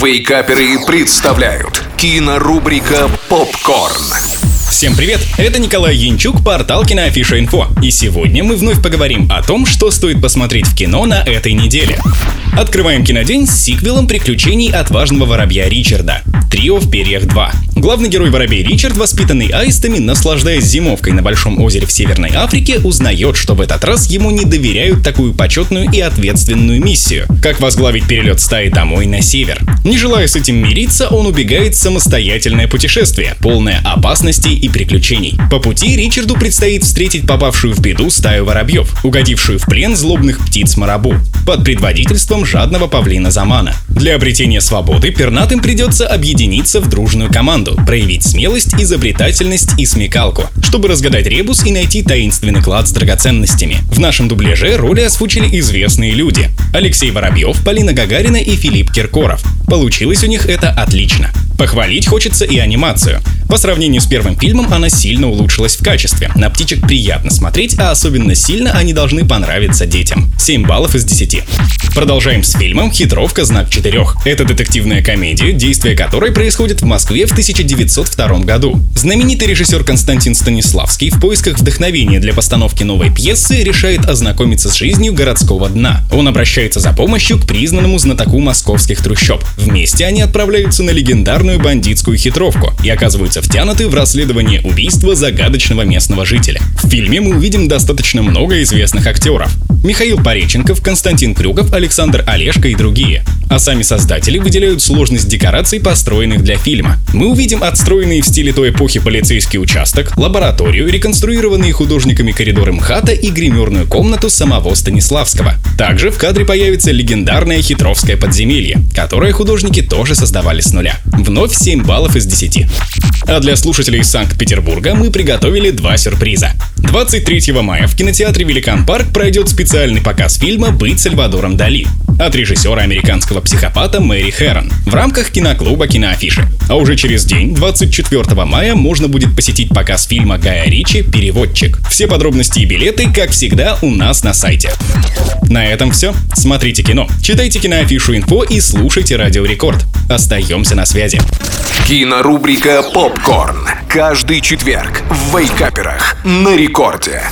Вейкаперы представляют кинорубрика «Попкорн». Всем привет! Это Николай Янчук, портал Киноафиша Инфо. И сегодня мы вновь поговорим о том, что стоит посмотреть в кино на этой неделе. Открываем кинодень с сиквелом приключений отважного воробья Ричарда. Трио в перьях 2. Главный герой воробей Ричард, воспитанный аистами, наслаждаясь зимовкой на Большом озере в Северной Африке, узнает, что в этот раз ему не доверяют такую почетную и ответственную миссию, как возглавить перелет стаи домой на север. Не желая с этим мириться, он убегает в самостоятельное путешествие, полное опасностей и приключений. По пути Ричарду предстоит встретить попавшую в беду стаю воробьев, угодившую в плен злобных птиц Марабу, под предводительством жадного павлина Замана. Для обретения свободы пернатым придется объединиться в дружную команду, проявить смелость, изобретательность и смекалку, чтобы разгадать ребус и найти таинственный клад с драгоценностями. В нашем дубляже роли озвучили известные люди. Алексей Воробьев, Полина Гагарина и Филипп Киркоров. Получилось у них это отлично. Похвалить хочется и анимацию. По сравнению с первым фильмом она сильно улучшилась в качестве. На птичек приятно смотреть, а особенно сильно они должны понравиться детям. 7 баллов из 10. Продолжаем с фильмом «Хитровка. Знак четырех». Это детективная комедия, действие которой происходит в Москве в 1902 году. Знаменитый режиссер Константин Станиславский в поисках вдохновения для постановки новой пьесы решает ознакомиться с жизнью городского дна. Он обращается за помощью к признанному знатоку московских трущоб. Вместе они отправляются на легендарную бандитскую хитровку и оказываются втянуты в расследование убийства загадочного местного жителя. В фильме мы увидим достаточно много известных актеров. Михаил Пореченков, Константин Крюков, Александр Олешко и другие. А сами создатели выделяют сложность декораций, построенных для фильма. Мы увидим отстроенный в стиле той эпохи полицейский участок, лабораторию, реконструированные художниками коридоры МХАТа и гримерную комнату самого Станиславского. Также в кадре появится легендарное хитровское подземелье, которое художники тоже создавали с нуля. Вновь 7 баллов из 10. А для слушателей Санкт-Петербурга мы приготовили два сюрприза. 23 мая в кинотеатре Великан Парк пройдет специальный показ фильма «Быть Сальвадором Дали» от режиссера американского психопата Мэри Хэрон в рамках киноклуба «Киноафиши». А уже через день, 24 мая, можно будет посетить показ фильма Гая Ричи «Переводчик». Все подробности и билеты, как всегда, у нас на сайте. На этом все. Смотрите кино, читайте киноафишу инфо и слушайте Радио Рекорд. Остаемся на связи. Кинорубрика «Попкорн». Каждый четверг в Вейкаперах на рекорде.